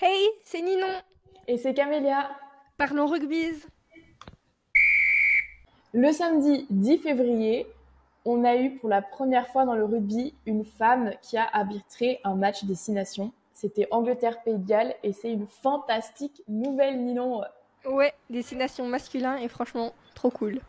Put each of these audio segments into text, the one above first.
Hey, c'est Ninon. Et c'est Camélia. Parlons rugby. Le samedi 10 février, on a eu pour la première fois dans le rugby une femme qui a arbitré un match destination. C'était Angleterre-Pays de Galles et c'est une fantastique nouvelle, Ninon. Ouais, destination masculin et franchement trop cool.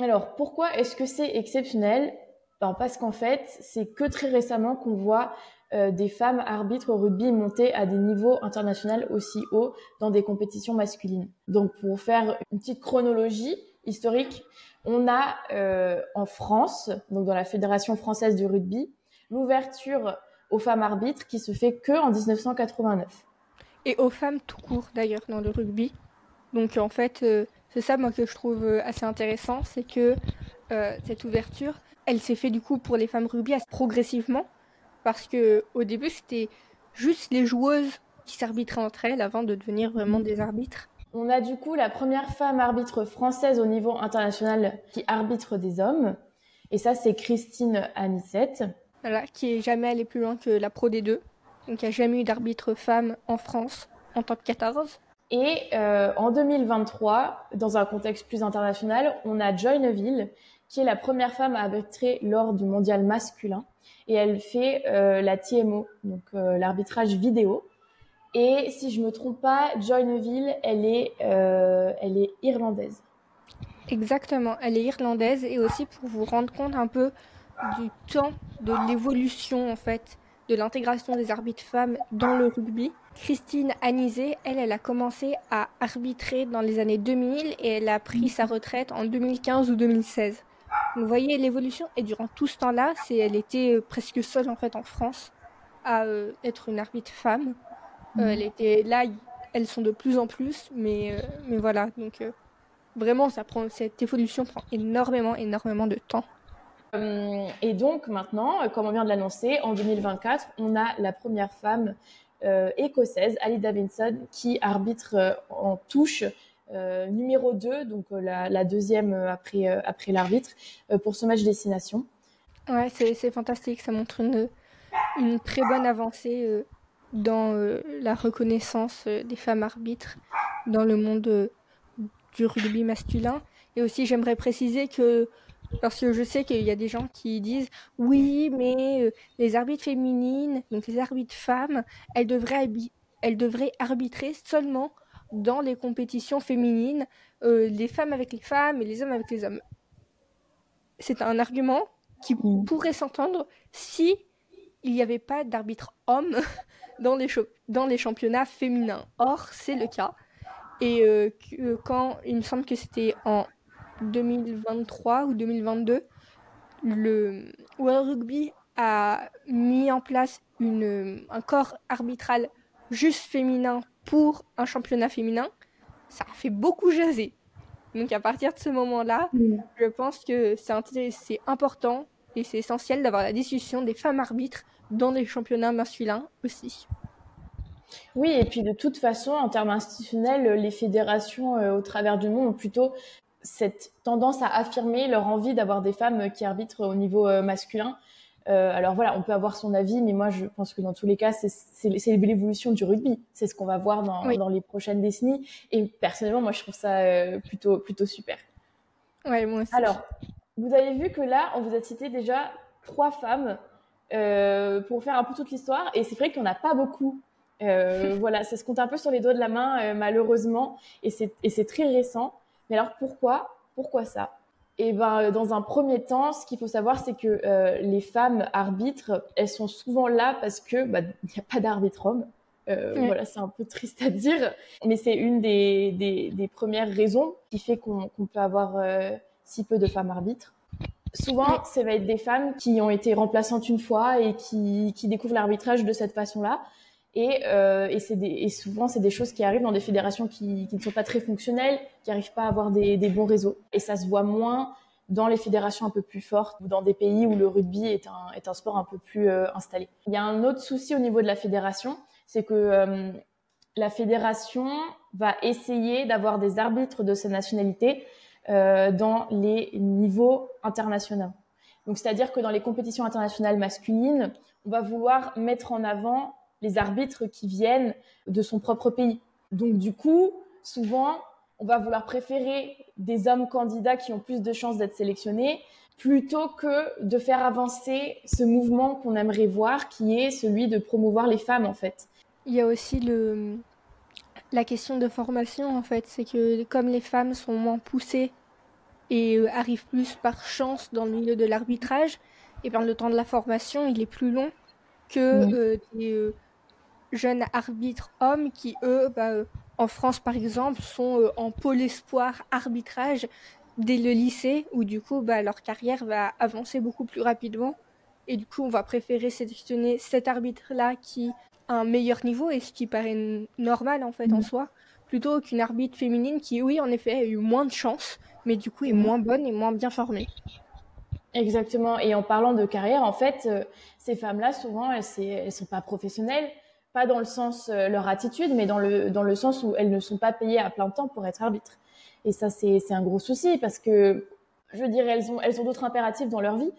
Alors pourquoi est-ce que c'est exceptionnel? Ben, Parce qu'en fait, c'est que très récemment qu'on voit euh, des femmes arbitres au rugby monter à des niveaux internationaux aussi hauts dans des compétitions masculines. Donc pour faire une petite chronologie historique, on a euh, en France, donc dans la Fédération française du rugby, l'ouverture aux femmes arbitres qui se fait que en 1989. Et aux femmes tout court d'ailleurs dans le rugby. Donc en fait, euh, c'est ça moi que je trouve assez intéressant, c'est que cette ouverture, elle s'est fait du coup pour les femmes rugby progressivement parce que au début c'était juste les joueuses qui s'arbitraient entre elles avant de devenir vraiment des arbitres. On a du coup la première femme arbitre française au niveau international qui arbitre des hommes. Et ça, c'est Christine Anissette. Voilà, qui est jamais allée plus loin que la Pro des deux. Donc il n'y a jamais eu d'arbitre femme en France en tant que 14. Et euh, en 2023, dans un contexte plus international, on a Joy Neville, qui est la première femme à arbitrer lors du mondial masculin et elle fait euh, la TMO, donc euh, l'arbitrage vidéo. Et si je me trompe pas, Joy Neville, elle est, euh, elle est irlandaise. Exactement, elle est irlandaise et aussi pour vous rendre compte un peu du temps de l'évolution en fait de l'intégration des arbitres femmes dans le rugby. Christine Anizé, elle, elle a commencé à arbitrer dans les années 2000 et elle a pris sa retraite en 2015 ou 2016. Vous voyez l'évolution et durant tout ce temps-là, c'est elle était euh, presque seule en fait en France à euh, être une arbitre femme. Euh, mhm. elle était là, elles sont de plus en plus, mais mais voilà donc vraiment ça prend cette évolution prend énormément énormément de temps. et donc maintenant, comme on vient de l'annoncer, en 2024, on a la première femme écossaise, Ali Davidson, qui arbitre en touche numéro 2, donc euh, la, deuxième euh, après, après l'arbitre, pour ce match destination. Ouais, c'est fantastique, ça montre une, une très bonne avancée dans la reconnaissance des femmes arbitres dans le monde du rugby masculin. Et aussi, j'aimerais préciser que, parce que je sais qu'il y a des gens qui disent oui, mais les arbitres féminines, donc les arbitres femmes, elles devraient, elles devraient arbitrer seulement dans les compétitions féminines, euh, les femmes avec les femmes et les hommes avec les hommes. C'est un argument qui mm. pourrait s'entendre si il n'y avait pas d'arbitre homme dans les, dans les championnats féminins. Or, c'est le cas. Et euh, euh, quand il me semble que c'était en 2023 ou 2022, le World Rugby a mis en place une, un corps arbitral juste féminin pour un championnat féminin, ça a fait beaucoup jaser. Donc à partir de ce moment-là, mm. je pense que c'est important et c'est essentiel d'avoir la discussion des femmes arbitres dans les championnats masculins aussi. Oui, et puis de toute façon, en termes institutionnels, les fédérations euh, au travers du monde ont plutôt cette tendance à affirmer leur envie d'avoir des femmes qui arbitrent au niveau euh, masculin. Euh, alors voilà, on peut avoir son avis, mais moi je pense que dans tous les cas, c'est l'évolution du rugby. C'est ce qu'on va voir dans, dans, les prochaines décennies. Et personnellement, moi je trouve ça euh, plutôt plutôt super. Ouais, moi aussi. Alors, vous avez vu que là, on vous a cité déjà trois femmes euh, pour faire un peu toute l'histoire, et c'est vrai qu'il n'y en a pas beaucoup. Voilà, ça se compte un peu sur les doigts de la main, malheureusement, et c'est très récent. Mais alors pourquoi Pourquoi ça? Et ben, euh, dans un premier temps, ce qu'il faut savoir, c'est que euh, les femmes arbitres, elles sont souvent là parce que bah, il n'y a pas d'arbitre homme. Euh, Voilà, c'est un peu triste à dire, mais c'est une des, des, des, premières raisons qui fait qu'on peut avoir euh, si peu de femmes arbitres. Souvent, ça va être des femmes qui ont été remplaçantes une fois et qui, qui découvrent l'arbitrage de cette façon-là. Et, euh, et, souvent, c'est des choses qui arrivent dans des fédérations qui, ne sont pas très fonctionnelles, qui n'arrivent pas à avoir des, bons réseaux. Et ça se voit moins dans les fédérations un peu plus fortes ou dans des pays où le rugby est un, sport un peu plus euh, installé. Il y a un autre souci au niveau de la fédération, c'est que euh, la fédération va essayer d'avoir des arbitres de sa nationalité dans les niveaux internationaux. Donc, c'est-à-dire que dans les compétitions internationales masculines, on va vouloir mettre en avant les arbitres qui viennent de son propre pays. Donc du coup, souvent, on va vouloir préférer des hommes candidats qui ont plus de chances d'être sélectionnés plutôt que de faire avancer ce mouvement qu'on aimerait voir, qui est celui de promouvoir les femmes en fait. Il y a aussi le, la question de formation en fait, c'est que comme les femmes sont moins poussées et euh, arrivent plus par chance dans le milieu de l'arbitrage, et bien le temps de la formation il est plus long que euh, des euh, jeunes arbitres hommes qui eux, bah, en France par exemple, sont en pôle espoir arbitrage dès le lycée où du coup bah, leur carrière va avancer beaucoup plus rapidement et du coup on va préférer sélectionner cet arbitre là qui a un meilleur niveau et ce qui paraît normal en fait en mm. soi plutôt qu'une arbitre féminine qui oui en effet a eu moins de chance mais du coup est moins bonne et moins bien formée. Exactement et en parlant de carrière en fait euh, ces femmes là souvent elles, elles sont pas professionnelles pas dans le sens euh, leur attitude mais dans le dans le sens où elles ne sont pas payées à plein temps pour être arbitre. Et ça, c'est un gros souci parce que, je veux dire, elles ont, elles ont d'autres impératifs dans leur vie.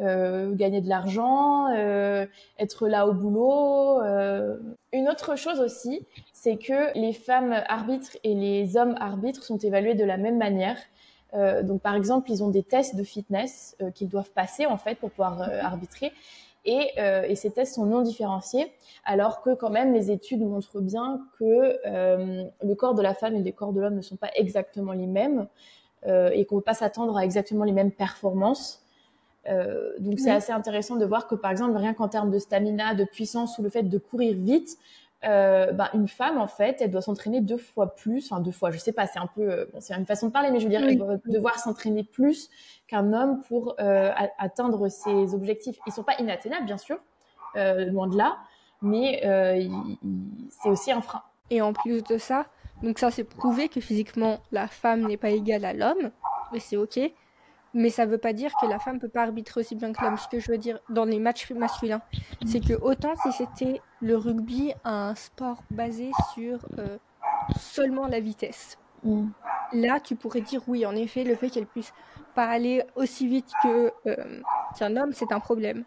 Euh, gagner de l'argent, euh, être là au boulot. Euh. Une autre chose aussi, c'est que les femmes arbitres et les hommes arbitres sont évalués de la même manière. Euh, donc, par exemple, ils ont des tests de fitness euh, qu'ils doivent passer en fait pour pouvoir arbitrer. Et, et, ces tests sont non différenciés, alors que quand même les études montrent bien que euh, le corps de la femme et le corps de l'homme ne sont pas exactement les mêmes euh, et qu'on ne peut pas s'attendre à exactement les mêmes performances. Euh, donc c'est assez intéressant de voir que par exemple rien qu'en termes de stamina, de puissance ou le fait de courir vite, euh, bah, une femme en fait, elle doit s'entraîner deux fois plus, enfin deux fois, je sais pas, c'est un peu, euh, bon, c'est une façon de parler, mais je veux dire, elle doit devoir s'entraîner plus qu'un homme pour euh, atteindre ses objectifs. Ils sont pas inatteignables, bien sûr, euh, loin de là, mais c'est aussi un frein. Et en plus de ça, donc ça c'est prouvé que physiquement la femme n'est pas égale à l'homme, mais c'est ok. Mais ça veut pas dire que la femme peut pas arbitrer aussi bien que l'homme. Ce que je veux dire dans les matchs masculins, c'est que autant si c'était le rugby un sport basé sur euh, seulement la vitesse. Mm. Là, tu pourrais dire oui, en effet, le fait qu'elle puisse pas aller aussi vite que euh, qu'un homme, c'est un problème.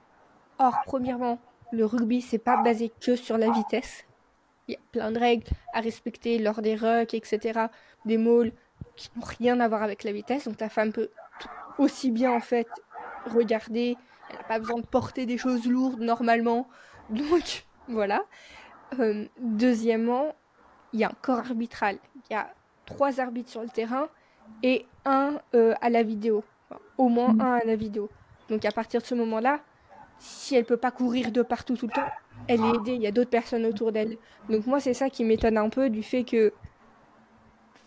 Or, premièrement, le rugby, c'est pas basé que sur la vitesse. Il y a plein de règles à respecter lors des rucks, etc. Des mauls qui n'ont rien à voir avec la vitesse. Donc la femme peut aussi bien en fait regarder. Elle n'a pas besoin de porter des choses lourdes normalement. Donc voilà. Euh, deuxièmement, il y a un corps arbitral. Il y a trois arbitres sur le terrain et un euh, à la vidéo. au moins mm. un à la vidéo. Donc à partir de ce moment-là, si elle peut pas courir de partout tout le temps, elle est aidée. Il y a d'autres personnes autour d'elle. Donc moi, c'est ça qui m'étonne un peu du fait que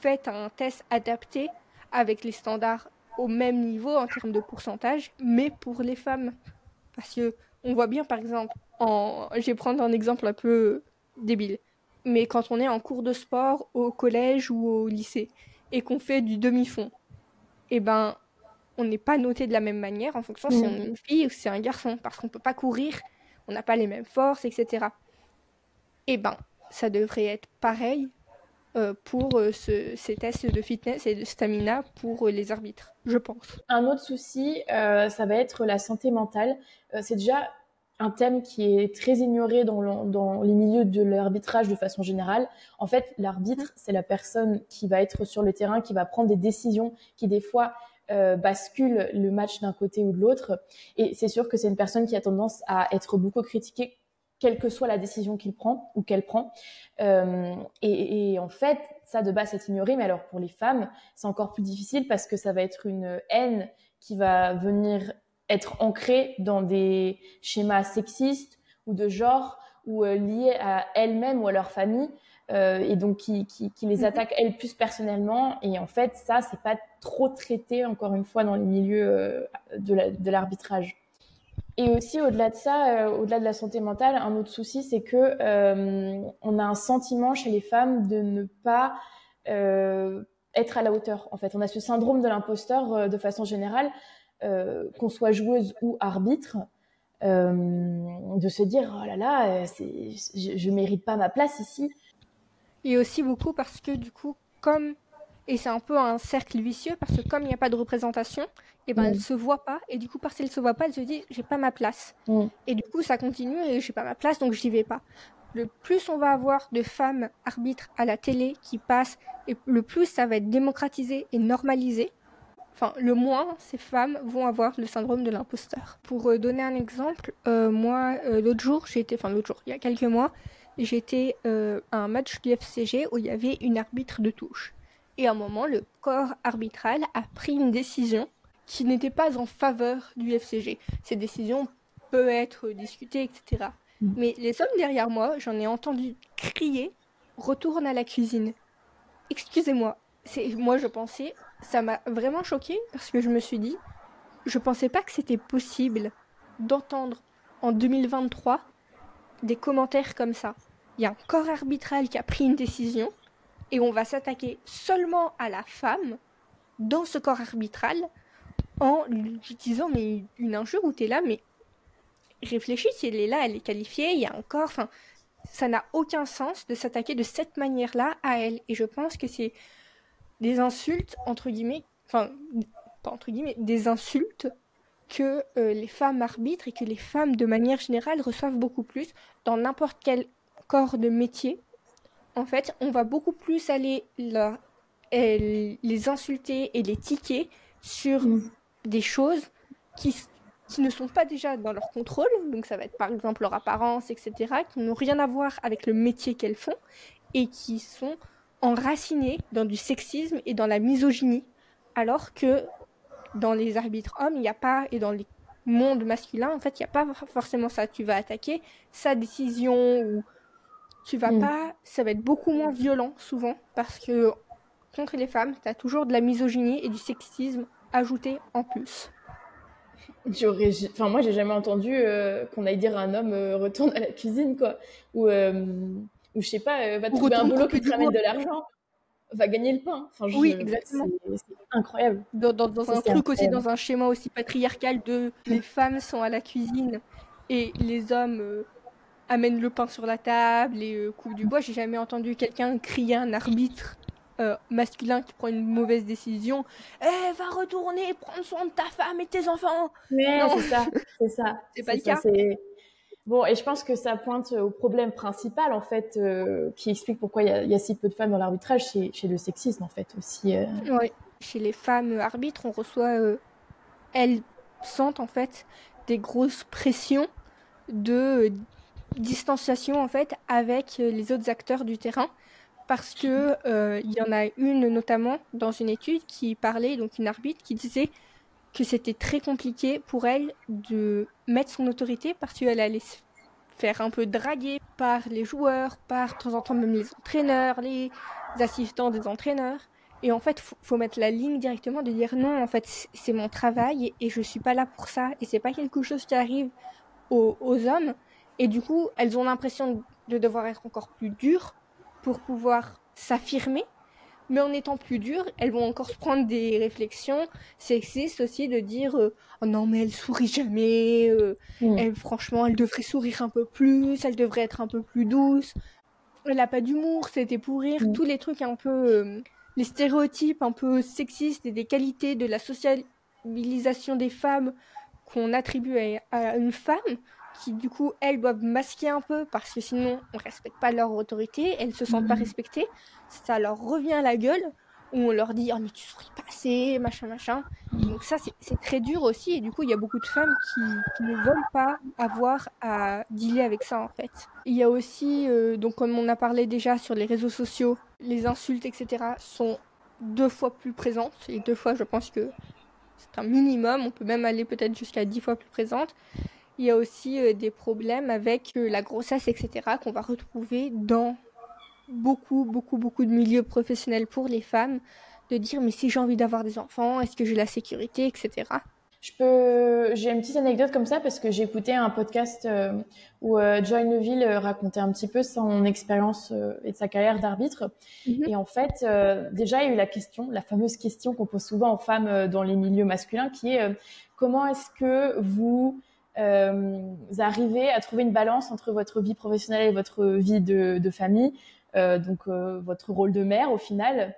faites un test adapté avec les standards au même niveau en termes de pourcentage, mais pour les femmes. Parce que on voit bien, par exemple, en... je vais prendre un exemple un peu débile, mais quand on est en cours de sport au collège ou au lycée et qu'on fait du demi-fond, eh ben, on n'est pas noté de la même manière en fonction si on est une fille ou si c'est un garçon, parce qu'on peut pas courir, on n'a pas les mêmes forces, etc. Eh ben, ça devrait être pareil pour euh, ces tests de fitness et de stamina pour euh, les arbitres, je pense. Un autre souci, ça va être la santé mentale. c'est déjà un thème qui est très ignoré dans, dans les milieux de l'arbitrage de façon générale. En fait, l'arbitre, mmh. c'est la personne qui va être sur le terrain, qui va prendre des décisions, qui des fois euh, bascule le match d'un côté ou de l'autre. Et c'est sûr que c'est une personne qui a tendance à être beaucoup critiquée quelle que soit la décision qu'il prend ou qu'elle prend. Euh, et, et, en fait, ça de base c'est ignoré, mais alors pour les femmes, c'est encore plus difficile parce que ça va être une haine qui va venir être ancrée dans des schémas sexistes ou de genre ou euh, liés à elles-mêmes ou à leur famille. Euh, et donc qui, qui, qui les mhm. attaquent elles plus personnellement. Et en fait, ça, c'est pas trop traité, encore une fois, dans les milieux euh, de l'arbitrage. Et aussi, au-delà de ça, euh, au-delà de la santé mentale, un autre souci, c'est que euh, on a un sentiment chez les femmes de ne pas euh, être à la hauteur. En fait, on a ce syndrome de l'imposteur de façon générale, qu'on soit joueuse ou arbitre, de se dire oh là là, je, je mérite pas ma place ici. Et aussi beaucoup parce que du coup, comme et c'est un peu un cercle vicieux parce que comme il n'y a pas de représentation, et eh ben elle mm. se voit pas et du coup parce qu'elle se voit pas, elle se dit j'ai pas ma place. Et du coup ça continue et j'ai pas ma place donc j'y vais pas. le plus on va avoir de femmes arbitres à la télé qui passent, et le plus ça va être démocratisé et normalisé, enfin, le moins ces femmes vont avoir le syndrome de l'imposteur. Pour euh, donner un exemple, euh, moi, euh, l'autre jour, j'ai été, enfin l'autre jour, il y a quelques mois, j'étais à un match du FCG où il y avait une arbitre de touche. Et à un moment, le corps arbitral a pris une décision qui n'était pas en faveur du FCG. Cette décision peut être discutée, etc. Mm. Mais les hommes derrière moi, j'en ai entendu crier retourne à la cuisine. Excusez-moi, c'est moi je pensais, ça m'a vraiment choqué parce que je me suis dit, je pensais pas que c'était possible d'entendre en 2023 des commentaires comme ça. Il y a un corps arbitral qui a pris une décision et on va s'attaquer seulement à la femme dans ce corps arbitral en lui disant mais une injure où tu es là mais réfléchis si elle est là elle est qualifiée il y a un corps enfin ça n'a aucun sens de s'attaquer de cette manière-là à elle. Et je pense que c'est des insultes entre guillemets enfin pas entre guillemets des insultes que euh, les femmes arbitres et que les femmes de manière générale reçoivent beaucoup plus dans n'importe quel corps de métier en fait, on va beaucoup plus aller les insulter et les tiquer sur mm. des choses qui, qui ne sont pas déjà dans leur contrôle, donc ça va être par exemple leur apparence, etc., qui n'ont rien à voir avec le métier qu'elles font et qui sont enracinées dans du sexisme et dans la misogynie, alors que dans les arbitres hommes, il n'y a pas, et dans les mondes masculins, en fait, il n'y a pas forcément ça. Tu vas attaquer sa décision ou tu vas mm. pas, ça va être beaucoup moins violent souvent parce que contre les femmes, tu as toujours de la misogynie et du sexisme ajouté en plus. J'aurais, enfin moi j'ai jamais entendu euh, qu'on aille dire à un homme euh, retourne à la cuisine quoi, ou euh, ou je sais pas va trouver un boulot qui te ramène de l'argent, va gagner le pain. Enfin, oui exactement. C'est incroyable. Dans, dans, un truc aussi, dans un schéma aussi patriarcal de les femmes sont à la cuisine et les hommes amène le pain sur la table et euh, coupe du bois. J'ai jamais entendu quelqu'un crier un arbitre euh, masculin qui prend une mauvaise décision. Eh, va retourner prendre soin de ta femme et tes enfants. Mais c'est ça, c'est ça. c'est pas le cas. Bon, et je pense que ça pointe au problème principal, en fait, euh, qui explique pourquoi il y, a si peu de femmes dans l'arbitrage, chez le sexisme, en fait, aussi. Oui, chez les femmes arbitres, on reçoit, elles sentent, en fait, des grosses pressions de distanciation en fait avec euh, les autres acteurs du terrain parce que euh, y en a une notamment dans une étude qui parlait donc une arbitre qui disait que c'était très compliqué pour elle de mettre son autorité parce qu'elle allait se faire un peu draguer par les joueurs, par de temps en temps même les entraîneurs, les assistants des entraîneurs. Et en fait, faut, faut mettre la ligne directement de dire non, en fait, c'est mon travail et je suis pas là pour ça. Et c'est pas quelque chose qui arrive aux hommes. Et du coup, elles ont l'impression de devoir être encore plus dures pour pouvoir s'affirmer. Mais en étant plus dures, elles vont encore se prendre des réflexions sexistes aussi de dire euh, oh non mais elle sourit jamais, euh, mm. elle franchement elle devrait sourire un peu plus, elle devrait être un peu plus douce, elle a pas d'humour, c'était pour rire, mm. tous les trucs un peu euh, les stéréotypes un peu sexistes et des qualités de la socialisation des femmes qu'on attribue à, une femme qui du coup elles doivent masquer un peu parce que sinon on respecte pas leur autorité, elles se sentent pas mhm. respectées, ça leur revient à la gueule où on leur dit oh mais tu souris pas assez machin machin. Donc ça c'est très dur aussi et du coup il y a beaucoup de femmes qui, ne veulent pas avoir à dealer avec ça en fait. Il y a aussi euh, donc comme on a parlé déjà sur les réseaux sociaux, les insultes etc sont deux fois plus présentes et deux fois je pense que c'est un minimum, on peut même aller peut-être jusqu'à dix fois plus présentes. Il y a aussi euh, des problèmes avec euh, la grossesse, etc., qu'on va retrouver dans beaucoup, beaucoup, beaucoup de milieux professionnels pour les femmes, de dire mais si j'ai envie d'avoir des enfants, est-ce que j'ai la sécurité, etc. Je peux, j'ai une petite anecdote comme ça parce que j'ai écouté un podcast euh, où Joy Neville racontait un petit peu son expérience et de sa carrière d'arbitre. Mhm. Et en fait, déjà il y a eu la question, la fameuse question qu'on pose souvent aux femmes dans les milieux masculins, qui est comment est-ce que vous euh, arrivez à trouver une balance entre votre vie professionnelle et votre vie de, famille, euh, donc euh, votre rôle de mère au final.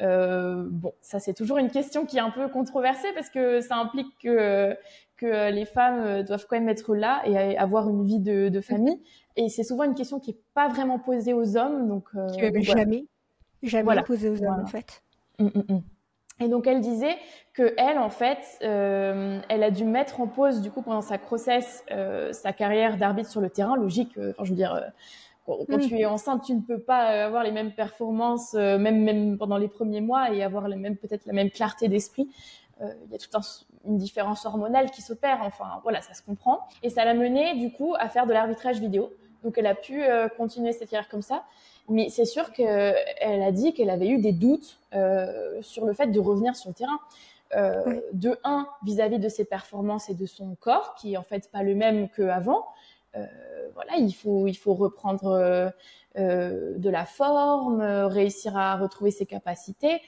bon, ça c'est toujours une question qui est un peu controversée parce que ça implique que, que les femmes doivent quand même être là et avoir une vie de, famille. Et c'est souvent une question qui est pas vraiment posée aux hommes. Donc, jamais, jamais posée aux hommes en fait? Hum, hum, hum. Et donc elle disait que elle, en fait, euh, elle a dû mettre en pause du coup pendant sa grossesse euh, sa carrière d'arbitre sur le terrain. Logique. Euh, enfin, je veux dire, quand, tu es enceinte, tu ne peux pas avoir les mêmes performances, même même pendant les premiers mois, et avoir les mêmes peut-être la même clarté d'esprit. Il y a toute une différence hormonale qui s'opère. Enfin, voilà, ça se comprend. Et ça l'a menée du coup à faire de l'arbitrage vidéo. Donc elle a pu continuer cette carrière comme ça. Mais c'est sûr qu'elle a dit qu'elle avait eu des doutes euh, sur le fait de revenir sur le terrain. Euh, de un, vis-à-vis de ses performances et de son corps, qui est en fait pas le même qu'avant. Euh, voilà, il faut, il faut reprendre de la forme, réussir à retrouver ses capacités.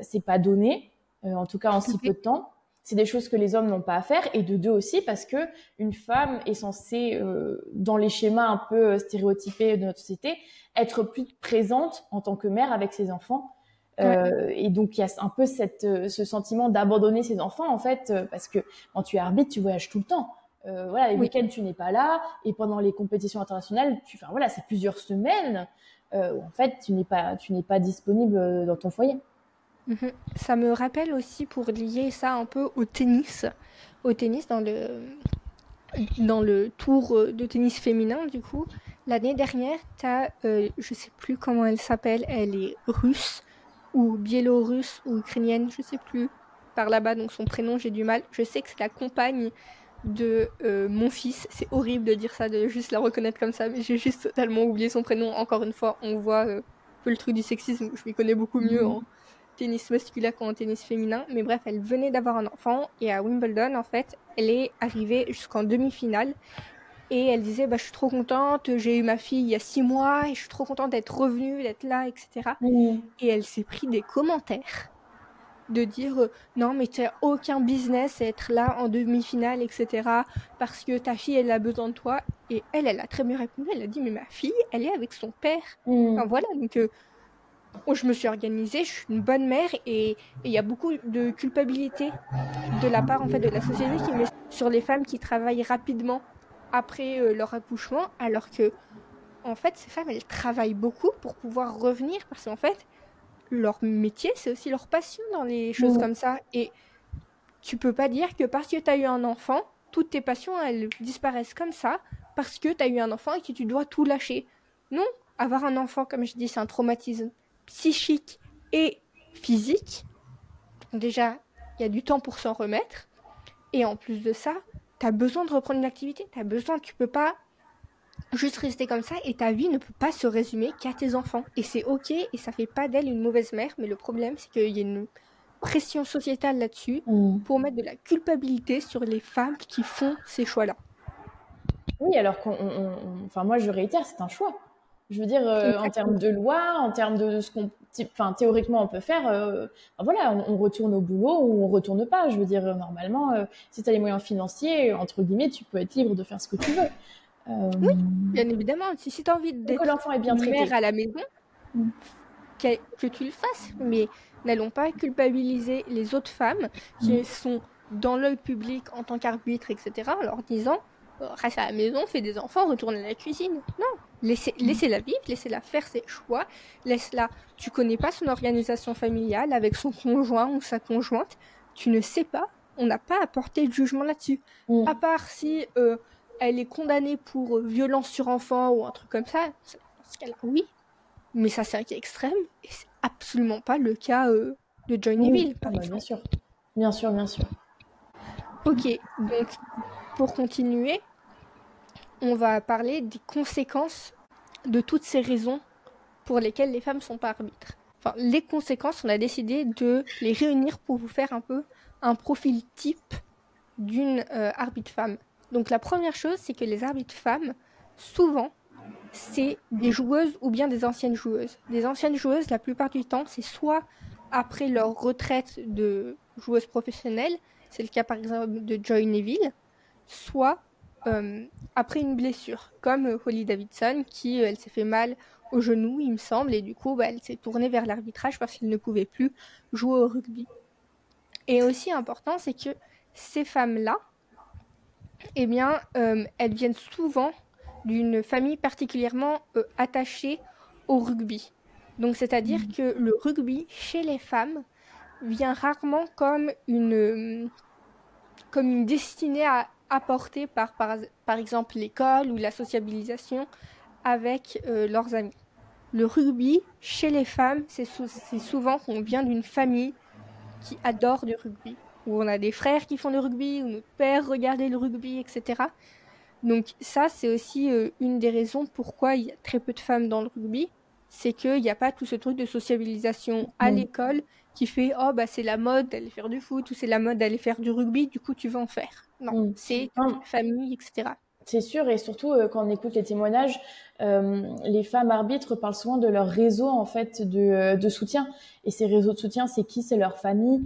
c'est pas donné, en tout cas en si peu de temps c'est des choses que les hommes n'ont pas à faire et de deux aussi parce que une femme est censée euh, dans les schémas un peu stéréotypés de notre société être plus présente en tant que mère avec ses enfants. Euh, et donc il y a un peu cette, euh, ce sentiment d'abandonner ses enfants en fait parce que quand tu es arbitre tu voyages tout le temps. Voilà les week-ends tu n'es pas là et pendant les compétitions internationales tu enfin voilà c'est plusieurs semaines où en fait tu n'es pas tu n'es pas disponible dans ton foyer Mhm. Ça me rappelle aussi pour lier ça un peu au tennis, au tennis dans le dans le tour de tennis féminin du coup. L'année dernière, tu as, euh, je sais plus comment elle s'appelle, elle est russe ou biélorusse ou ukrainienne, je sais plus, par là-bas, donc son prénom j'ai du mal. Je sais que c'est la compagne de euh, mon fils. C'est horrible de dire ça, de juste la reconnaître comme ça, mais j'ai juste totalement oublié son prénom. Encore une fois, on voit euh, un peu le truc du sexisme, je m'y connais beaucoup mieux en, tennis masculin qu'en tennis féminin. Mais bref, elle venait d'avoir un enfant et à Wimbledon, en fait, elle est arrivée jusqu'en demi-finale. Et elle disait, bah, je suis trop contente, j'ai eu ma fille il y a six mois et je suis trop contente d'être revenue, d'être là, etc. Mmh. Et elle s'est pris des commentaires de dire non mais tu n'as aucun business à être là en demi-finale etc parce que ta fille elle a besoin de toi et elle elle a très bien répondu elle a dit mais ma fille elle est avec son père mmh. enfin, voilà donc euh, je me suis organisée, je suis une bonne mère et il y a beaucoup de culpabilité de la part en fait de la société qui met sur les femmes qui travaillent rapidement après euh, leur accouchement, alors que en fait ces femmes elles travaillent beaucoup pour pouvoir revenir parce qu'en fait leur métier c'est aussi leur passion dans les choses comme ça. Et tu peux pas dire que parce que tu as eu un enfant, toutes tes passions elles disparaissent comme ça parce que tu as eu un enfant et que tu dois tout lâcher. Non, avoir un enfant comme je dis c'est un traumatisme psychique et physique. déjà, il y a du temps pour s'en remettre. Et en plus de ça, tu as besoin de reprendre une activité. Tu as besoin, tu peux pas juste rester comme ça et ta vie ne peut pas se résumer qu'à tes enfants. Et c'est ok et ça fait pas d'elle une mauvaise mère, mais le problème c'est qu'il y a une pression sociétale là-dessus mm. pour mettre de la culpabilité sur les femmes qui font ces choix-là. Oui, alors qu'on, enfin moi je réitère, c'est un choix. Je veux dire, euh, en termes de loi, en termes de ce qu'on, enfin, théoriquement, on peut faire. Euh, voilà, on, retourne au boulot ou on retourne pas. Je veux dire, normalement, euh, si tu as les moyens financiers, entre guillemets, tu peux être libre de faire ce que tu veux. Oui, bien évidemment. Si, si tu as envie d'être l'enfant est bien mère à la maison, mm. que, que, tu le fasses. Mais n'allons pas culpabiliser les autres femmes qui mm. sont dans l'œil public en tant qu'arbitre, etc., en leur disant reste à la maison, fais des enfants, retourne à la cuisine. Non, laissez, la vivre, laissez-la faire ses choix, laisse-la. Tu connais pas son organisation familiale avec son conjoint ou sa conjointe, tu ne sais pas, on n'a pas à porter de jugement là-dessus. Mm. À part si euh, elle est condamnée pour euh, violence sur enfant ou un truc comme ça, oui. Mais ça, c'est un cas extrême et c'est absolument pas le cas euh, de Johnny Neville, par ah bah, Bien sûr, bien sûr, bien sûr. Ok, donc pour continuer, on va parler des conséquences de toutes ces raisons pour lesquelles les femmes sont pas arbitres. Enfin, les conséquences, on a décidé de les réunir pour vous faire un peu un profil type d'une euh, arbitre femme. Donc la première chose, c'est que les arbitres femmes, souvent, c'est des joueuses ou bien des anciennes joueuses. Des anciennes joueuses, la plupart du temps, c'est soit après leur retraite de joueuse professionnelle, c'est le cas par exemple de Joy Neville, soit euh, après une blessure, comme euh, Holly Davidson, qui euh, elle s'est fait mal au genou, il me semble, et du coup, bah, elle s'est tournée vers l'arbitrage parce qu'elle ne pouvait plus jouer au rugby. Et aussi important, c'est que ces femmes-là, eh bien, elles viennent souvent d'une famille particulièrement attachée au rugby. Donc, c'est-à-dire mmh. que le rugby chez les femmes vient rarement comme une, comme une destinée à apporter par, par, exemple l'école ou la sociabilisation avec euh, leurs amis. Le rugby, chez les femmes, c'est souvent qu'on vient d'une famille qui adore du rugby, où on a des frères qui font du rugby, où notre père regardait le rugby, etc. Donc ça, c'est aussi euh, une des raisons pourquoi il y a très peu de femmes dans le rugby, c'est qu'il n'y a pas tout ce truc de sociabilisation à l'école qui fait oh bah c'est la mode d'aller faire du foot ou c'est la mode d'aller faire du rugby, du coup tu vas en faire. Non, c'est famille, etc. C'est sûr, et surtout euh, quand on écoute les témoignages, euh, les femmes arbitres parlent souvent de leur réseau en fait de, euh, de soutien. Et ces réseaux de soutien, c'est qui? C'est leur famille,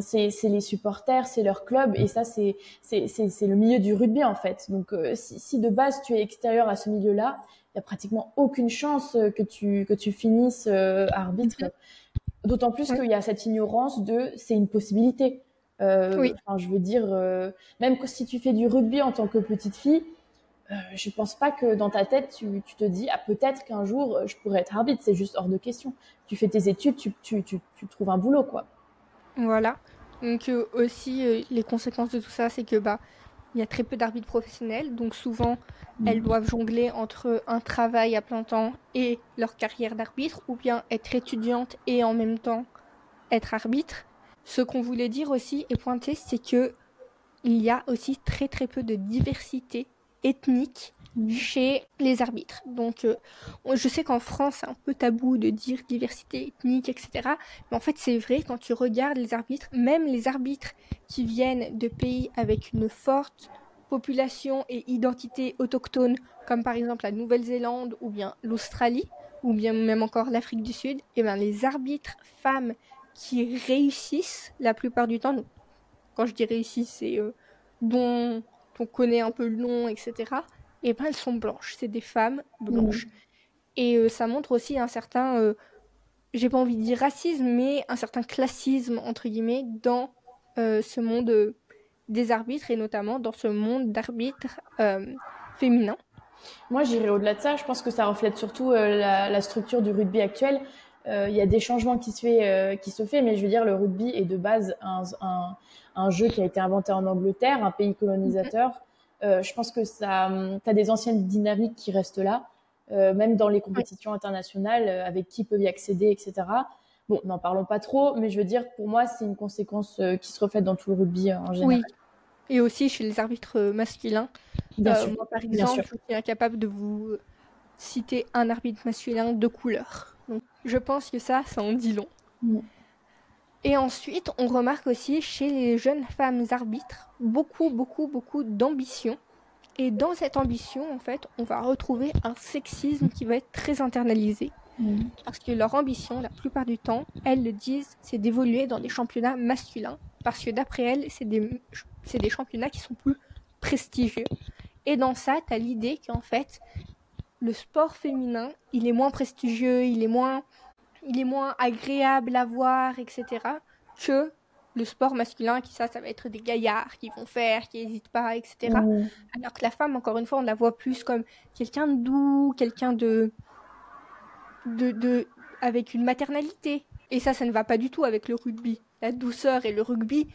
c'est les supporters, c'est leur club. Et ça, c'est le milieu du rugby en fait. Donc si, si, de base tu es extérieur à ce milieu-là, il y a pratiquement aucune chance que tu que tu finisses arbitre. Mm-hmm. D'autant plus qu'il y a cette ignorance de c'est une possibilité. Euh, oui. je veux dire, euh, même que si tu fais du rugby en tant que petite fille, euh, je pense pas que dans ta tête tu, tu te dis ah peut-être qu'un jour euh, je pourrais être arbitre. C'est juste hors de question. Tu fais tes études, tu, tu, tu, tu trouves un boulot quoi. Voilà. Donc aussi les conséquences de tout ça, c'est que bah il y a très peu d'arbitres professionnels, donc souvent elles mm. doivent jongler entre un travail à plein temps et leur carrière d'arbitre, ou bien être étudiante et en même temps être arbitre. Ce qu'on voulait dire aussi et pointer, c'est que il y a aussi très très peu de diversité ethnique mm. chez les arbitres. Donc, euh, je sais qu'en France, c'est un peu tabou de dire diversité ethnique, etc. Mais en fait, c'est vrai, quand tu regardes les arbitres, même les arbitres qui viennent de pays avec une forte population et identité autochtone, comme par exemple la Nouvelle-Zélande ou bien l'Australie, ou bien même encore l'Afrique du Sud, et eh bien les arbitres femmes qui réussissent la plupart du temps, quand je dis réussissent, c'est euh, dont on connaît un peu le nom, etc., et ben elles sont blanches, c'est des femmes blanches. Mmh. Et euh, ça montre aussi un certain, euh, j'ai pas envie de dire racisme, mais un certain classisme, entre guillemets, dans euh, ce monde euh, des arbitres et notamment dans ce monde d'arbitres féminins. Moi, j'irais au-delà de ça. Je pense que ça reflète surtout la, structure du rugby actuel. Il y a des changements qui se, fait, qui se fait, mais je veux dire, le rugby est de base un, un, un jeu qui a été inventé en Angleterre, un pays colonisateur. Je pense que ça, tu as des anciennes dynamiques qui restent là, même dans les compétitions internationales, avec qui peuvent y accéder, etc. Bon, n'en parlons pas trop, mais je veux dire, pour moi, c'est une conséquence euh, qui se reflète dans tout le rugby euh, en général. Oui. Et aussi chez les arbitres euh, masculins. Bien sûr. Moi, par exemple, je suis incapable de vous citer un arbitre masculin de couleur. Donc, je pense que ça, ça en dit long. Mm. Et ensuite, on remarque aussi chez les jeunes femmes arbitres beaucoup, beaucoup, beaucoup d'ambition. Et dans cette ambition, en fait, on va retrouver un sexisme qui va être très internalisé. Mm. Parce que leur ambition, la plupart du temps, elles le disent, c'est d'évoluer dans des championnats masculins. Parce que d'après elles, c'est des, des championnats qui sont plus prestigieux. Et dans ça, tu as l'idée qu'en fait, le sport féminin, il est moins prestigieux, il est moins, il est moins agréable à voir, etc. que le sport masculin, qui ça, ça va être des gaillards qui vont faire, qui n'hésitent pas, etc. Mm. Alors que la femme, encore une fois, on la voit plus comme quelqu'un de doux, quelqu'un de, de, avec une maternalité. Et ça, ça ne va pas du tout avec le rugby. La douceur et le rugby,